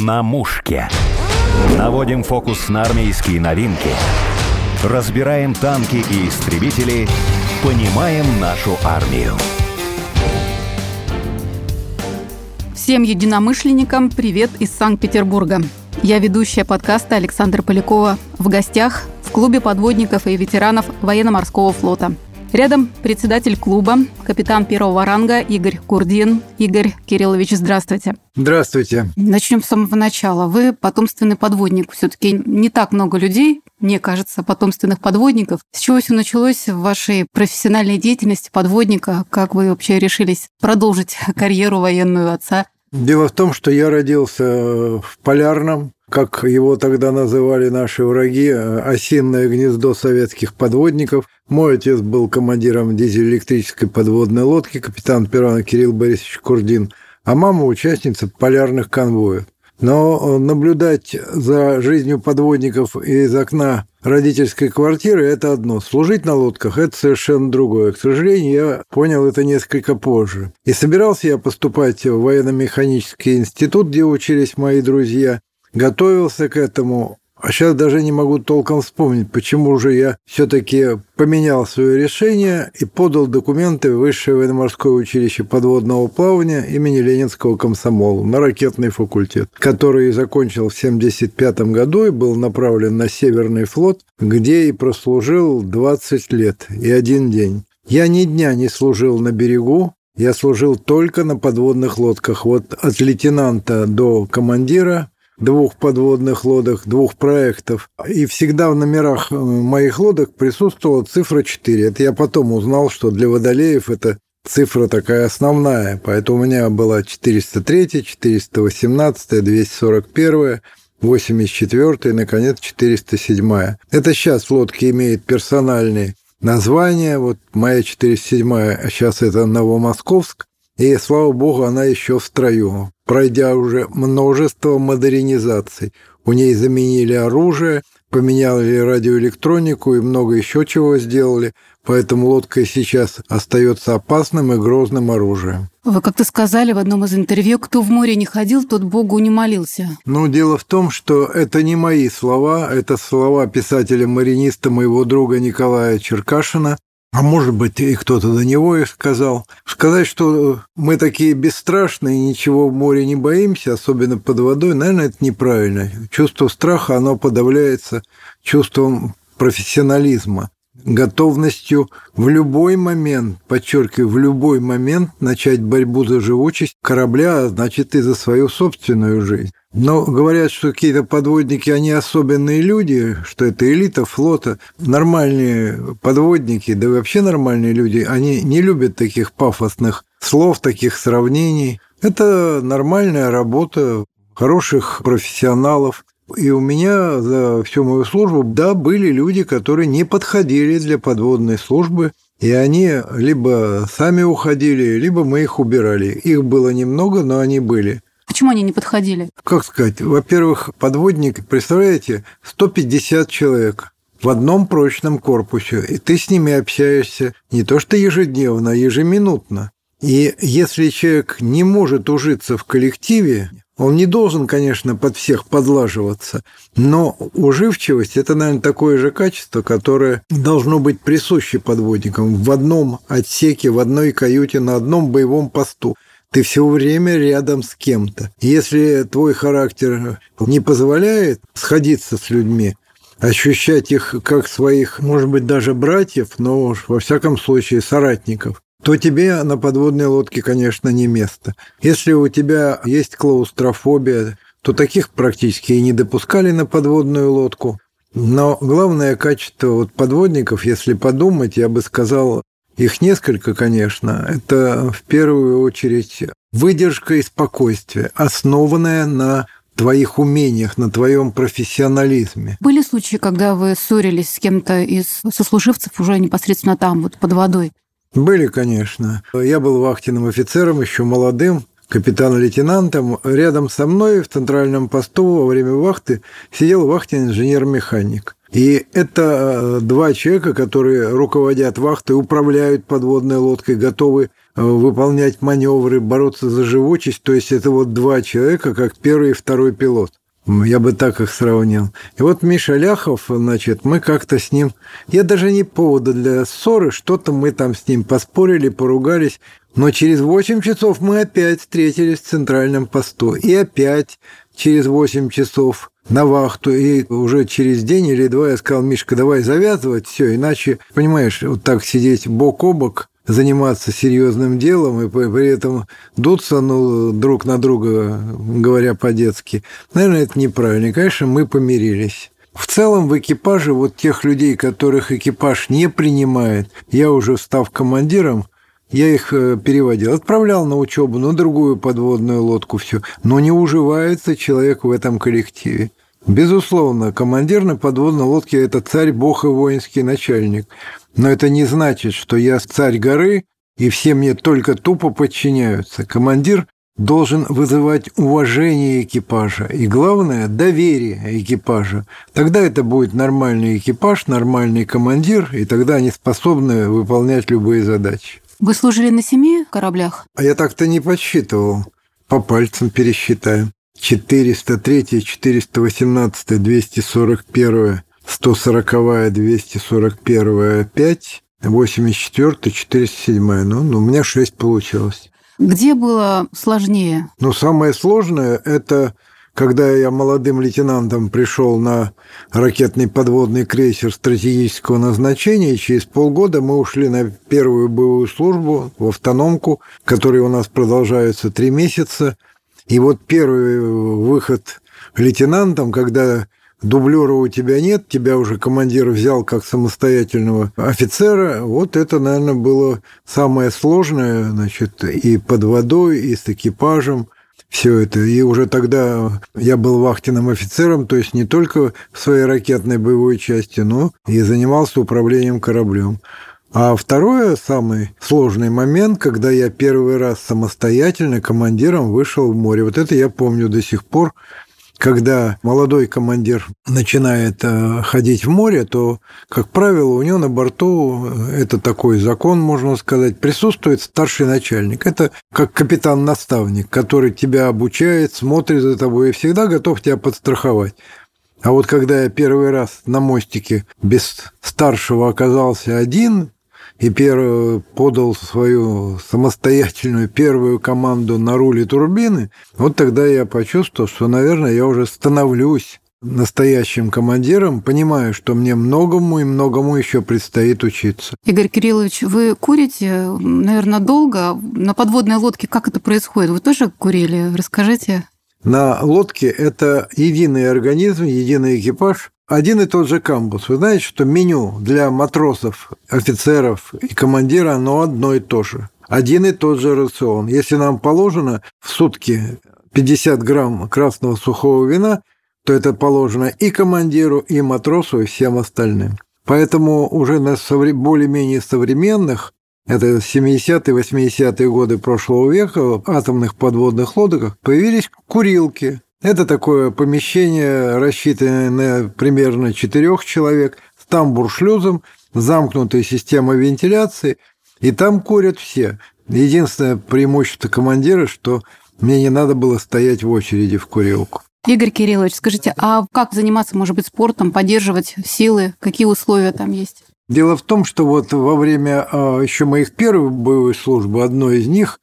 На мушке. Наводим фокус на армейские новинки. Разбираем танки и истребители. Понимаем нашу армию. Всем единомышленникам привет из Санкт-Петербурга. Я ведущая подкаста Александра Полякова. В гостях в клубе подводников и ветеранов военно-морского флота – Рядом председатель клуба, капитан первого ранга Игорь Курдин. Игорь Кириллович, здравствуйте. Здравствуйте. Начнем с самого начала. Вы потомственный подводник. Все-таки не так много людей, мне кажется, потомственных подводников. С чего все началось в вашей профессиональной деятельности подводника? Как вы вообще решились продолжить карьеру военную отца? Дело в том, что я родился в Полярном, как его тогда называли наши враги, осинное гнездо советских подводников. Мой отец был командиром дизель-электрической подводной лодки, капитан Пирана Кирилл Борисович Курдин, а мама участница полярных конвоев. Но наблюдать за жизнью подводников из окна родительской квартиры – это одно. Служить на лодках – это совершенно другое. К сожалению, я понял это несколько позже. И собирался я поступать в военно-механический институт, где учились мои друзья. Готовился к этому, а сейчас даже не могу толком вспомнить, почему же я все-таки поменял свое решение и подал документы в Высшее военно-морское училище подводного плавания имени Ленинского комсомола на ракетный факультет, который закончил в 1975 году и был направлен на Северный флот, где и прослужил 20 лет и один день. Я ни дня не служил на берегу, я служил только на подводных лодках. Вот от лейтенанта до командира двух подводных лодок, двух проектов. И всегда в номерах э, моих лодок присутствовала цифра 4. Это я потом узнал, что для водолеев это цифра такая основная. Поэтому у меня была 403, 418, 241, 84 и, наконец, 407. Это сейчас лодки имеют персональные названия. Вот моя 407, а сейчас это Новомосковск. И, слава богу, она еще в строю, пройдя уже множество модернизаций. У ней заменили оружие, поменяли радиоэлектронику и много еще чего сделали. Поэтому лодка сейчас остается опасным и грозным оружием. Вы как-то сказали в одном из интервью, кто в море не ходил, тот Богу не молился. Ну, дело в том, что это не мои слова, это слова писателя-мариниста моего друга Николая Черкашина, а может быть, и кто-то до него и сказал. Сказать, что мы такие бесстрашные, ничего в море не боимся, особенно под водой, наверное, это неправильно. Чувство страха, оно подавляется чувством профессионализма, готовностью в любой момент, подчеркиваю, в любой момент начать борьбу за живучесть корабля, а значит и за свою собственную жизнь. Но говорят, что какие-то подводники, они особенные люди, что это элита флота. Нормальные подводники, да и вообще нормальные люди, они не любят таких пафосных слов, таких сравнений. Это нормальная работа хороших профессионалов. И у меня за всю мою службу, да, были люди, которые не подходили для подводной службы, и они либо сами уходили, либо мы их убирали. Их было немного, но они были. Почему они не подходили? Как сказать? Во-первых, подводник, представляете, 150 человек в одном прочном корпусе, и ты с ними общаешься не то что ежедневно, а ежеминутно. И если человек не может ужиться в коллективе, он не должен, конечно, под всех подлаживаться, но уживчивость – это, наверное, такое же качество, которое должно быть присуще подводникам в одном отсеке, в одной каюте, на одном боевом посту. Ты все время рядом с кем-то. Если твой характер не позволяет сходиться с людьми, ощущать их как своих, может быть, даже братьев, но уж во всяком случае соратников, то тебе на подводной лодке, конечно, не место. Если у тебя есть клаустрофобия, то таких практически и не допускали на подводную лодку. Но главное качество вот подводников, если подумать, я бы сказал, их несколько, конечно. Это в первую очередь выдержка и спокойствие, основанная на твоих умениях, на твоем профессионализме. Были случаи, когда вы ссорились с кем-то из сослуживцев уже непосредственно там, вот под водой? Были, конечно. Я был вахтенным офицером, еще молодым, капитан-лейтенантом. Рядом со мной в центральном посту во время вахты сидел вахтенный инженер-механик. И это э, два человека, которые руководят вахтой, управляют подводной лодкой, готовы выполнять маневры, бороться за живучесть. То есть это вот два человека, как первый и второй пилот. Я бы так их сравнил. И вот Миша Ляхов, значит, мы как-то с ним... Я даже не повода для ссоры, что-то мы там с ним поспорили, поругались. Но через 8 часов мы опять встретились в центральном посту. И опять через 8 часов на вахту. И уже через день или два я сказал, Мишка, давай завязывать все, иначе, понимаешь, вот так сидеть бок о бок, заниматься серьезным делом и при этом дуться ну, друг на друга, говоря по-детски, наверное, это неправильно. Конечно, мы помирились. В целом в экипаже вот тех людей, которых экипаж не принимает, я уже став командиром, я их э, переводил, отправлял на учебу, на другую подводную лодку, все. Но не уживается человек в этом коллективе. Безусловно, командир на подводной лодке – это царь, бог и воинский начальник. Но это не значит, что я царь горы, и все мне только тупо подчиняются. Командир должен вызывать уважение экипажа и, главное, доверие экипажа. Тогда это будет нормальный экипаж, нормальный командир, и тогда они способны выполнять любые задачи. Вы служили на семи кораблях? А я так-то не подсчитывал. По пальцам пересчитаем. 403, 418, 241, 140, 241, 5, 84, 407. Ну, ну, у меня 6 получилось. Где было сложнее? Ну, самое сложное – это когда я молодым лейтенантом пришел на ракетный подводный крейсер стратегического назначения, через полгода мы ушли на первую боевую службу в автономку, которая у нас продолжается три месяца – и вот первый выход лейтенантом, когда дублера у тебя нет, тебя уже командир взял как самостоятельного офицера, вот это, наверное, было самое сложное, значит, и под водой, и с экипажем, все это. И уже тогда я был вахтенным офицером, то есть не только в своей ракетной боевой части, но и занимался управлением кораблем. А второе, самый сложный момент, когда я первый раз самостоятельно командиром вышел в море. Вот это я помню до сих пор. Когда молодой командир начинает э, ходить в море, то, как правило, у него на борту, э, это такой закон, можно сказать, присутствует старший начальник. Это как капитан-наставник, который тебя обучает, смотрит за тобой и всегда готов тебя подстраховать. А вот когда я первый раз на мостике без старшего оказался один, и подал свою самостоятельную первую команду на руле турбины, вот тогда я почувствовал, что, наверное, я уже становлюсь настоящим командиром, понимаю, что мне многому и многому еще предстоит учиться. Игорь Кириллович, вы курите, наверное, долго. На подводной лодке как это происходит? Вы тоже курили? Расскажите. На лодке это единый организм, единый экипаж, один и тот же камбус. Вы знаете, что меню для матросов, офицеров и командира, оно одно и то же. Один и тот же рацион. Если нам положено в сутки 50 грамм красного сухого вина, то это положено и командиру, и матросу, и всем остальным. Поэтому уже на более-менее современных, это 70-е, 80-е годы прошлого века, атомных подводных лодках появились курилки. Это такое помещение, рассчитанное на примерно четырех человек, с тамбур-шлюзом, замкнутая система вентиляции, и там курят все. Единственное преимущество командира, что мне не надо было стоять в очереди в курилку. Игорь Кириллович, скажите, а как заниматься, может быть, спортом, поддерживать силы? Какие условия там есть? Дело в том, что вот во время а, еще моих первых боевой службы, одной из них,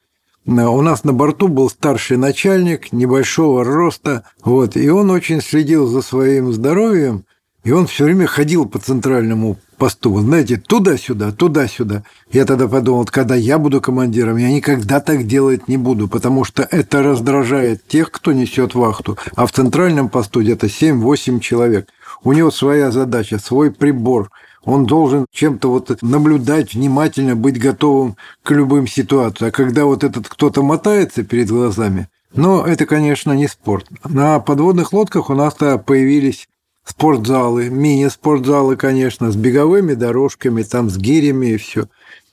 у нас на борту был старший начальник небольшого роста, вот, и он очень следил за своим здоровьем, и он все время ходил по центральному посту, знаете, туда-сюда, туда-сюда. Я тогда подумал, когда я буду командиром, я никогда так делать не буду, потому что это раздражает тех, кто несет вахту. А в центральном посту где-то 7-8 человек. У него своя задача, свой прибор – он должен чем-то вот наблюдать внимательно, быть готовым к любым ситуациям. А когда вот этот кто-то мотается перед глазами, но это, конечно, не спорт. На подводных лодках у нас появились спортзалы, мини-спортзалы, конечно, с беговыми дорожками, там с гирями и все.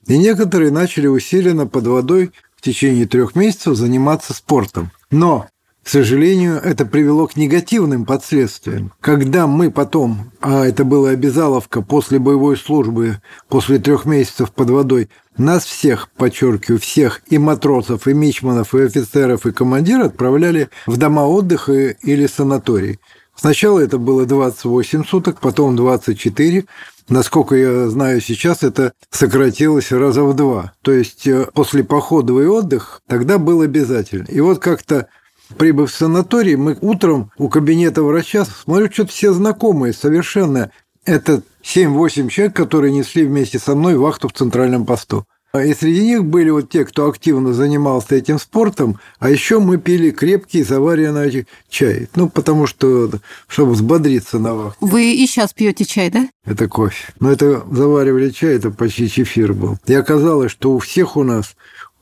И некоторые начали усиленно под водой в течение трех месяцев заниматься спортом. Но К сожалению, это привело к негативным последствиям. Когда мы потом, а это была обязаловка после боевой службы, после трех месяцев под водой, нас всех, подчеркиваю, всех, и матросов, и мичманов, и офицеров, и командиров отправляли в дома отдыха или санаторий. Сначала это было 28 суток, потом 24. Насколько я знаю сейчас, это сократилось раза в два. То есть э, после походовый отдых тогда был обязательно. И вот как-то Прибыв в санаторий, мы утром у кабинета врача, смотрю, что-то все знакомые совершенно. Это 7-8 человек, которые несли вместе со мной вахту в центральном посту. А и среди них были вот те, кто активно занимался этим спортом, а еще мы пили крепкий заваренный чай. Ну, потому что, чтобы взбодриться на вахту. Вы и сейчас пьете чай, да? Это кофе. Но это заваривали чай, это почти чефир был. И оказалось, что у всех у нас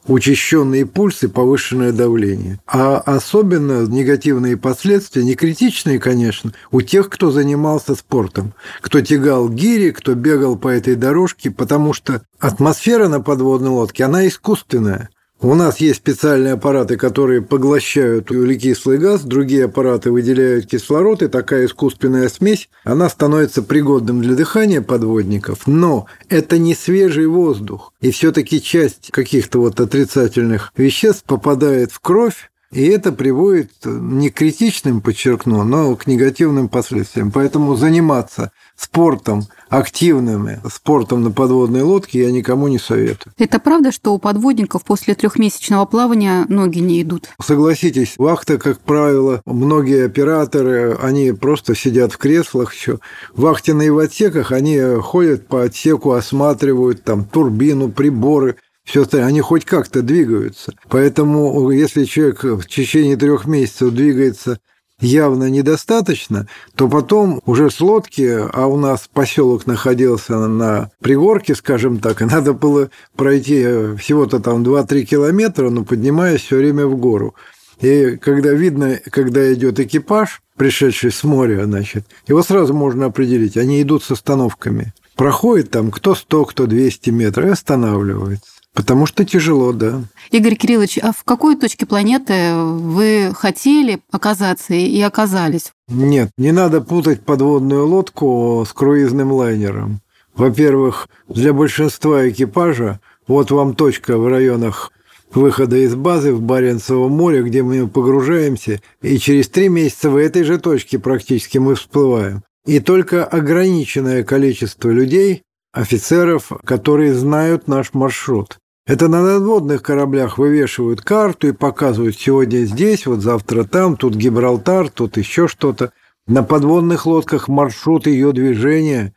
учащенные пульсы, повышенное давление. А особенно негативные последствия, не критичные, конечно, у тех, кто занимался спортом, кто тягал гири, кто бегал по этой дорожке, потому что атмосфера на подводной лодке, она искусственная. У нас есть специальные аппараты, которые поглощают углекислый газ, другие аппараты выделяют кислород, и такая искусственная смесь, она становится пригодным для дыхания подводников, но это не свежий воздух, и все-таки часть каких-то вот отрицательных веществ попадает в кровь, и это приводит не к критичным, подчеркну, но к негативным последствиям. Поэтому заниматься спортом активными, спортом на подводной лодке я никому не советую. Это правда, что у подводников после трехмесячного плавания ноги не идут? Согласитесь, вахта, как правило, многие операторы, они просто сидят в креслах еще. Вахтенные в отсеках они ходят по отсеку, осматривают там турбину, приборы, все остальное, они хоть как-то двигаются. Поэтому, если человек в течение трех месяцев двигается явно недостаточно, то потом уже с лодки, а у нас поселок находился на пригорке, скажем так, и надо было пройти всего-то там 2-3 километра, но поднимаясь все время в гору. И когда видно, когда идет экипаж, пришедший с моря, значит, его сразу можно определить. Они идут с остановками. Проходит там кто 100, кто 200 метров и останавливается. Потому что тяжело, да. Игорь Кириллович, а в какой точке планеты вы хотели оказаться и оказались? Нет, не надо путать подводную лодку с круизным лайнером. Во-первых, для большинства экипажа вот вам точка в районах выхода из базы в Баренцево море, где мы погружаемся, и через три месяца в этой же точке практически мы всплываем. И только ограниченное количество людей, офицеров, которые знают наш маршрут. Это на надводных кораблях вывешивают карту и показывают сегодня здесь, вот завтра там, тут Гибралтар, тут еще что-то. На подводных лодках маршрут ее движения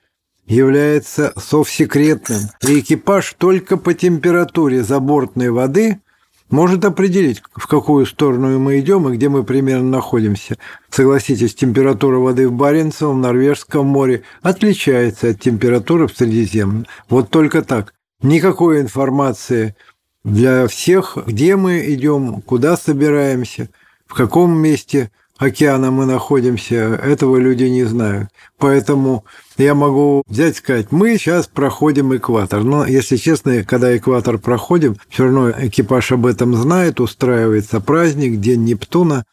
является совсекретным. И экипаж только по температуре забортной воды может определить, в какую сторону мы идем и где мы примерно находимся. Согласитесь, температура воды в Баренцевом, Норвежском море отличается от температуры в Средиземном. Вот только так. Никакой информации для всех, где мы идем, куда собираемся, в каком месте океана мы находимся, этого люди не знают. Поэтому я могу взять и сказать, мы сейчас проходим экватор. Но, если честно, когда экватор проходим, все равно экипаж об этом знает, устраивается праздник, День Нептуна.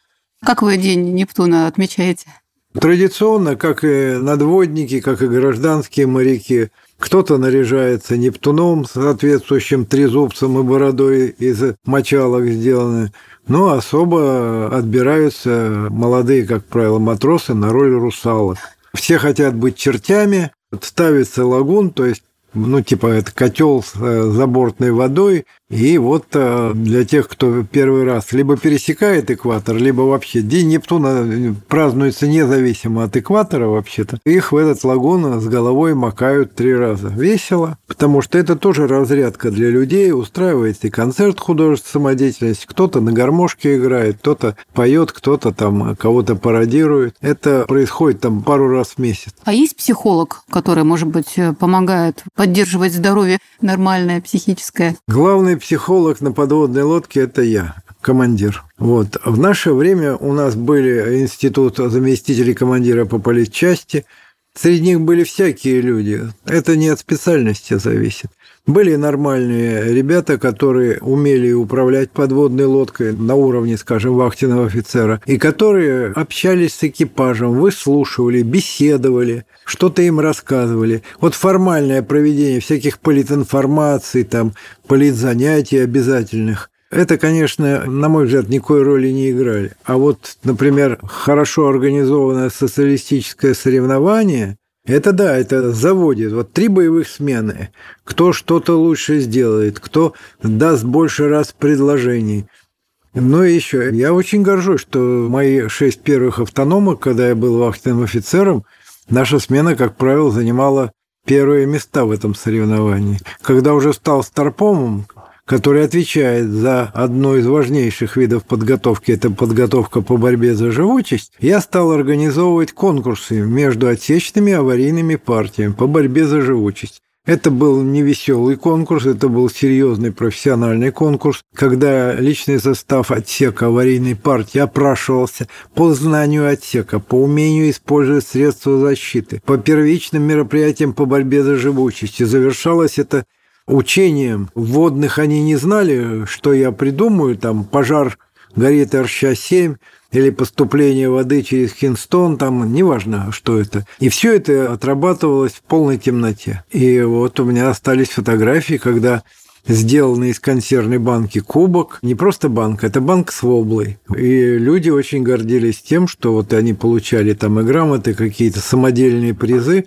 Как вы День Нептуна отмечаете? Традиционно, как и надводники, как и гражданские моряки – кто-то наряжается Нептуном, соответствующим трезубцем и бородой из мочалок сделаны. Но особо отбираются молодые, как правило, матросы на роль русалок. Все хотят быть чертями, ставится лагун, то есть ну, типа это котел с э, забортной водой, и вот э, для тех, кто первый раз либо пересекает экватор, либо вообще День Нептуна э, празднуется независимо от экватора вообще-то, их в этот лагун с головой макают три раза. Весело, потому что это тоже разрядка для людей, устраивается и концерт художественной самодеятельности, кто-то на гармошке играет, кто-то поет, кто-то там кого-то пародирует. Это происходит там пару раз в месяц. А есть психолог, который, может быть, помогает поддерживать здоровье нормальное, психическое? Главный психолог на подводной лодке – это я командир. Вот. В наше время у нас были институт заместителей командира по политчасти, Среди них были всякие люди. Это не от специальности зависит. Были нормальные ребята, которые умели управлять подводной лодкой на уровне, скажем, вахтенного офицера, и которые общались с экипажем, выслушивали, беседовали, что-то им рассказывали. Вот формальное проведение всяких политинформаций, там, политзанятий обязательных – это, конечно, на мой взгляд, никакой роли не играли. А вот, например, хорошо организованное социалистическое соревнование – это да, это заводит. Вот три боевых смены. Кто что-то лучше сделает, кто даст больше раз предложений. Ну и еще, я очень горжусь, что мои шесть первых автономок, когда я был вахтенным офицером, наша смена, как правило, занимала первые места в этом соревновании. Когда уже стал старпомом, который отвечает за одно из важнейших видов подготовки, это подготовка по борьбе за живучесть, я стал организовывать конкурсы между отечественными аварийными партиями по борьбе за живучесть. Это был не веселый конкурс, это был серьезный профессиональный конкурс, когда личный состав отсека аварийной партии опрашивался по знанию отсека, по умению использовать средства защиты, по первичным мероприятиям по борьбе за живучесть. И завершалось это учением водных они не знали, что я придумаю, там пожар горит РЩ-7 или поступление воды через Хинстон, там неважно, что это. И все это отрабатывалось в полной темноте. И вот у меня остались фотографии, когда сделанный из консервной банки кубок. Не просто банка, это банк с воблой. И люди очень гордились тем, что вот они получали там и грамоты, какие-то самодельные призы.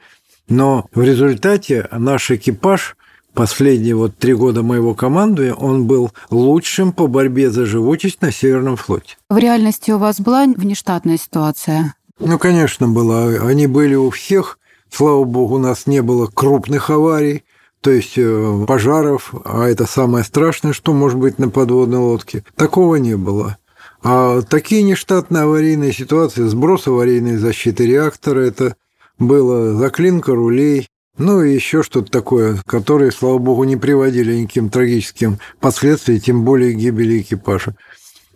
Но в результате наш экипаж последние вот три года моего командуя он был лучшим по борьбе за живучесть на Северном флоте. В реальности у вас была внештатная ситуация? Ну, конечно, была. Они были у всех. Слава богу, у нас не было крупных аварий, то есть э, пожаров, а это самое страшное, что может быть на подводной лодке. Такого не было. А такие нештатные аварийные ситуации, сброс аварийной защиты реактора, это было заклинка рулей, ну и еще что-то такое, которые, слава богу, не приводили никаким трагическим последствиям, тем более гибели экипажа.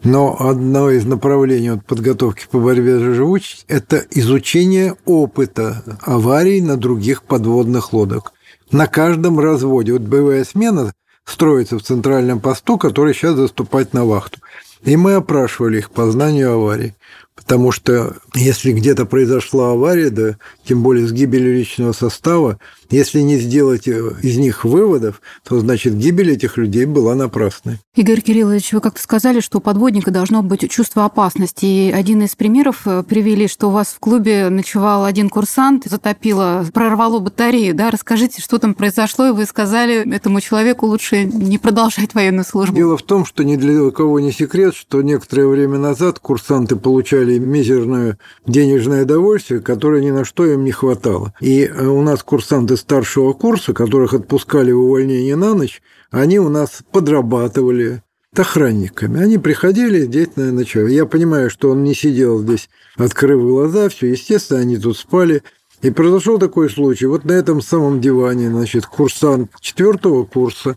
Но одно из направлений от подготовки по борьбе за живучесть – это изучение опыта аварий на других подводных лодок. На каждом разводе. Вот боевая смена строится в центральном посту, который сейчас заступать на вахту. И мы опрашивали их по знанию аварий. Потому что если где-то произошла авария, да, тем более с гибелью личного состава, если не сделать э, из них выводов, то значит гибель этих людей была напрасной. Игорь Кириллович, вы как-то сказали, что у подводника должно быть чувство опасности. И один из примеров э, привели, что у вас в клубе ночевал один курсант, затопило, прорвало батарею. Да? Расскажите, что там произошло, и вы сказали этому человеку лучше не продолжать военную службу. Дело в том, что ни для кого не секрет, что некоторое время назад курсанты получали мизерное денежное довольствие, которое ни на что им не хватало. И э, у нас курсанты старшего курса, которых отпускали в увольнение на ночь, они у нас подрабатывали охранниками. Они приходили на ночевали. Я понимаю, что он не сидел здесь, открыв глаза, все, естественно, они тут спали. И произошел такой случай. Вот на этом самом диване, значит, курсант четвертого курса,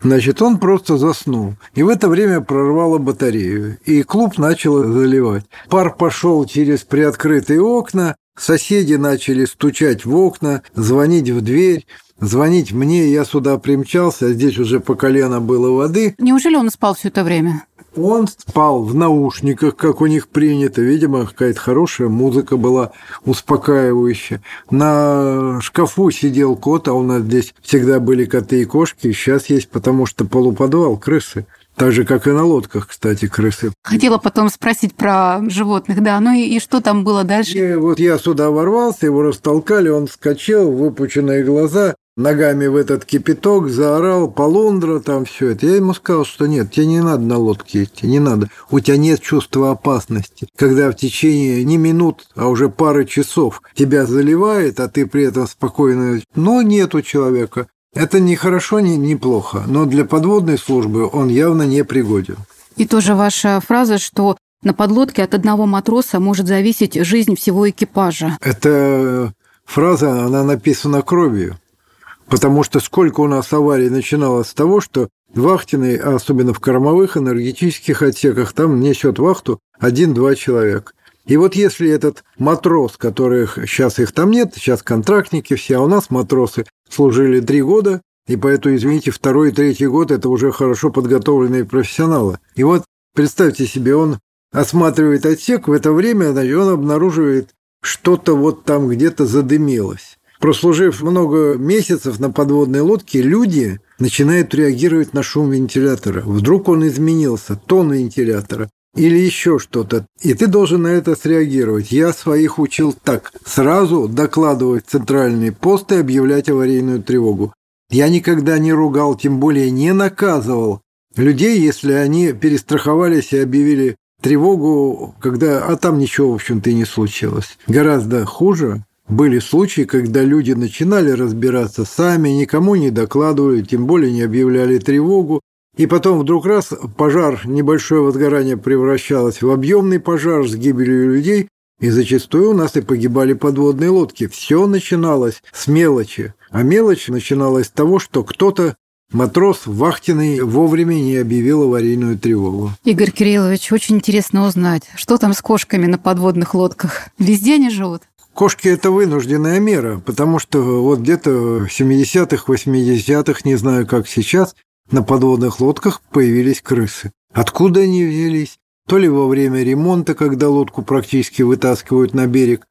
значит, он просто заснул. И в это время прорвало батарею. И клуб начал заливать. Пар пошел через приоткрытые окна, Соседи начали стучать в окна, звонить в дверь, звонить мне, я сюда примчался, а здесь уже по колено было воды. Неужели он спал все это время? Он спал в наушниках, как у них принято. Видимо, какая-то хорошая музыка была успокаивающая. На шкафу сидел кот, а у нас здесь всегда были коты и кошки. Сейчас есть, потому что полуподвал, крысы. Так же, как и на лодках, кстати, крысы. Хотела потом спросить про животных, да. Ну и, и что там было дальше? И вот я сюда ворвался, его растолкали, он вскочил, выпученные глаза, ногами в этот кипяток, заорал, полундра, там все это. Я ему сказал, что нет, тебе не надо на лодке идти, не надо. У тебя нет чувства опасности. Когда в течение не минут, а уже пары часов тебя заливает, а ты при этом спокойно... Но нет у человека. Это не хорошо, не, не плохо, но для подводной службы он явно не пригоден. И тоже ваша фраза, что на подлодке от одного матроса может зависеть жизнь всего экипажа. Эта фраза, она написана кровью. Потому что сколько у нас аварий начиналось с того, что вахтенный, особенно в кормовых энергетических отсеках, там несет вахту один-два человека. И вот если этот матрос, которых сейчас их там нет, сейчас контрактники все, а у нас матросы служили три года, и поэтому, извините, второй и третий год – это уже хорошо подготовленные профессионалы. И вот представьте себе, он осматривает отсек, в это время он обнаруживает что-то вот там где-то задымилось. Прослужив много месяцев на подводной лодке, люди начинают реагировать на шум вентилятора. Вдруг он изменился, тон вентилятора или еще что-то. И ты должен на это среагировать. Я своих учил так. Сразу докладывать центральный пост и объявлять аварийную тревогу. Я никогда не ругал, тем более не наказывал людей, если они перестраховались и объявили тревогу, когда, а там ничего, в общем-то, и не случилось. Гораздо хуже были случаи, когда люди начинали разбираться сами, никому не докладывали, тем более не объявляли тревогу, и потом вдруг раз пожар, небольшое возгорание превращалось в объемный пожар с гибелью людей, и зачастую у нас и погибали подводные лодки. Все начиналось с мелочи. А мелочь начиналась с того, что кто-то Матрос вахтенный вовремя не объявил аварийную тревогу. Игорь Кириллович, очень интересно узнать, что там с кошками на подводных лодках? Везде они живут? Кошки – это вынужденная мера, потому что вот где-то в 70-х, 80-х, не знаю, как сейчас, на подводных лодках появились крысы. Откуда они взялись? То ли во время ремонта, когда лодку практически вытаскивают на берег,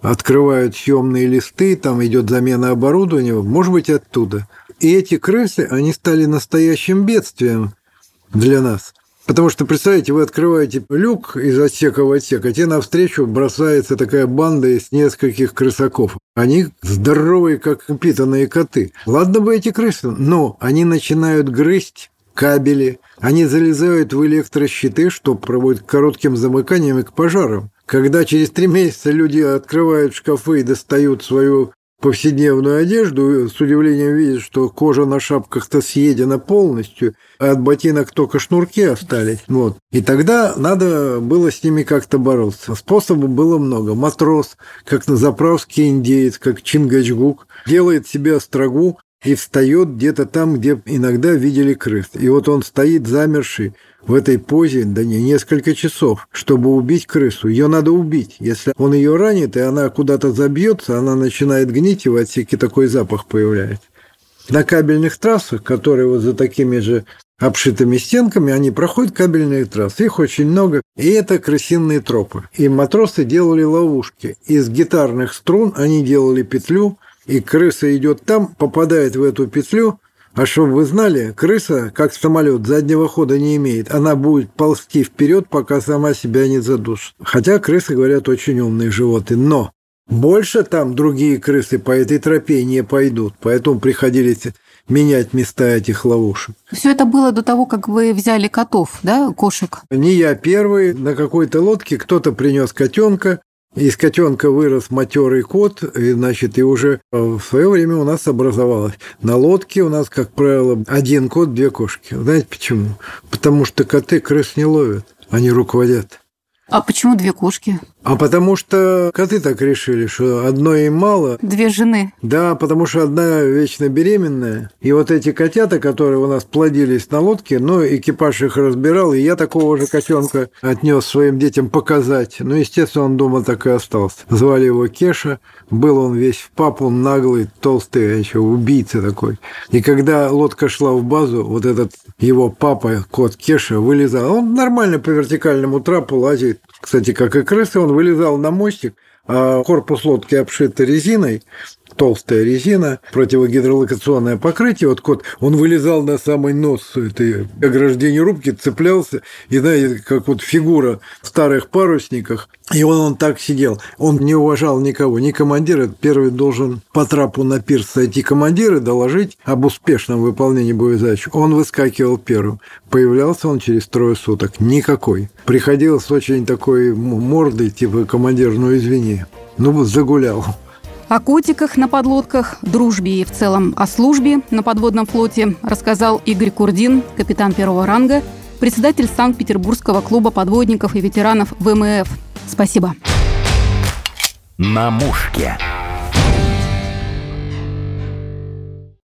открывают съемные листы, там идет замена оборудования, может быть, оттуда. И эти крысы, они стали настоящим бедствием для нас. Потому что, представьте, вы открываете люк из отсека в отсек, а тебе навстречу бросается такая банда из нескольких крысаков. Они здоровые, как упитанные коты. Ладно бы эти крысы, но они начинают грызть кабели, они залезают в электрощиты, что проводит коротким замыканием и к пожарам. Когда через три месяца люди открывают шкафы и достают свою повседневную одежду, с удивлением видят, что кожа на шапках-то съедена полностью, а от ботинок только шнурки остались. Вот. И тогда надо было с ними как-то бороться. Способов было много. Матрос, как на заправский индеец, как Чингачгук, делает себе острогу и встает где-то там, где иногда видели крыс. И вот он стоит замерший, в этой позе, да не, несколько часов, чтобы убить крысу. Ее надо убить. Если он ее ранит, и она куда-то забьется, она начинает гнить, и в отсеке такой запах появляется. На кабельных трассах, которые вот за такими же обшитыми стенками, они проходят кабельные трассы. Их очень много. И это крысиные тропы. И матросы делали ловушки. Из гитарных струн они делали петлю, и крыса идет там, попадает в эту петлю, а чтобы вы знали, крыса, как самолет, заднего хода не имеет. Она будет ползти вперед, пока сама себя не задушит. Хотя крысы, говорят, очень умные животные. Но больше там другие крысы по этой тропе не пойдут. Поэтому приходилось менять места этих ловушек. Все это было до того, как вы взяли котов, да, кошек? Не я первый. На какой-то лодке кто-то принес котенка, из котенка вырос матерый кот, и, значит, и уже в свое время у нас образовалось. На лодке у нас, как правило, один кот, две кошки. Знаете почему? Потому что коты крыс не ловят, они руководят. А почему две кошки? А потому что коты так решили, что одной им мало. Две жены. Да, потому что одна вечно беременная. И вот эти котята, которые у нас плодились на лодке, ну, экипаж их разбирал, и я такого же котенка отнес своим детям показать. Ну, естественно, он дома так и остался. Звали его Кеша. Был он весь в папу, наглый, толстый, а еще убийца такой. И когда лодка шла в базу, вот этот его папа, кот Кеша, вылезал. Он нормально по вертикальному трапу лазит кстати, как и крысы, он вылезал на мостик, а корпус лодки обшит резиной, толстая резина, противогидролокационное покрытие. Вот кот, он вылезал на самый нос этой ограждения рубки, цеплялся, и, знаете, как вот фигура в старых парусниках. И он, он так сидел. Он не уважал никого, ни командира. Первый должен по трапу на пирс сойти командир и доложить об успешном выполнении боевой задачи. Он выскакивал первым. Появлялся он через трое суток. Никакой. Приходилось очень такой мордой, типа командир, ну извини. Ну, загулял. О котиках на подлодках, дружбе и в целом о службе на подводном флоте рассказал Игорь Курдин, капитан первого ранга, председатель Санкт-Петербургского клуба подводников и ветеранов ВМФ. Спасибо. На мушке.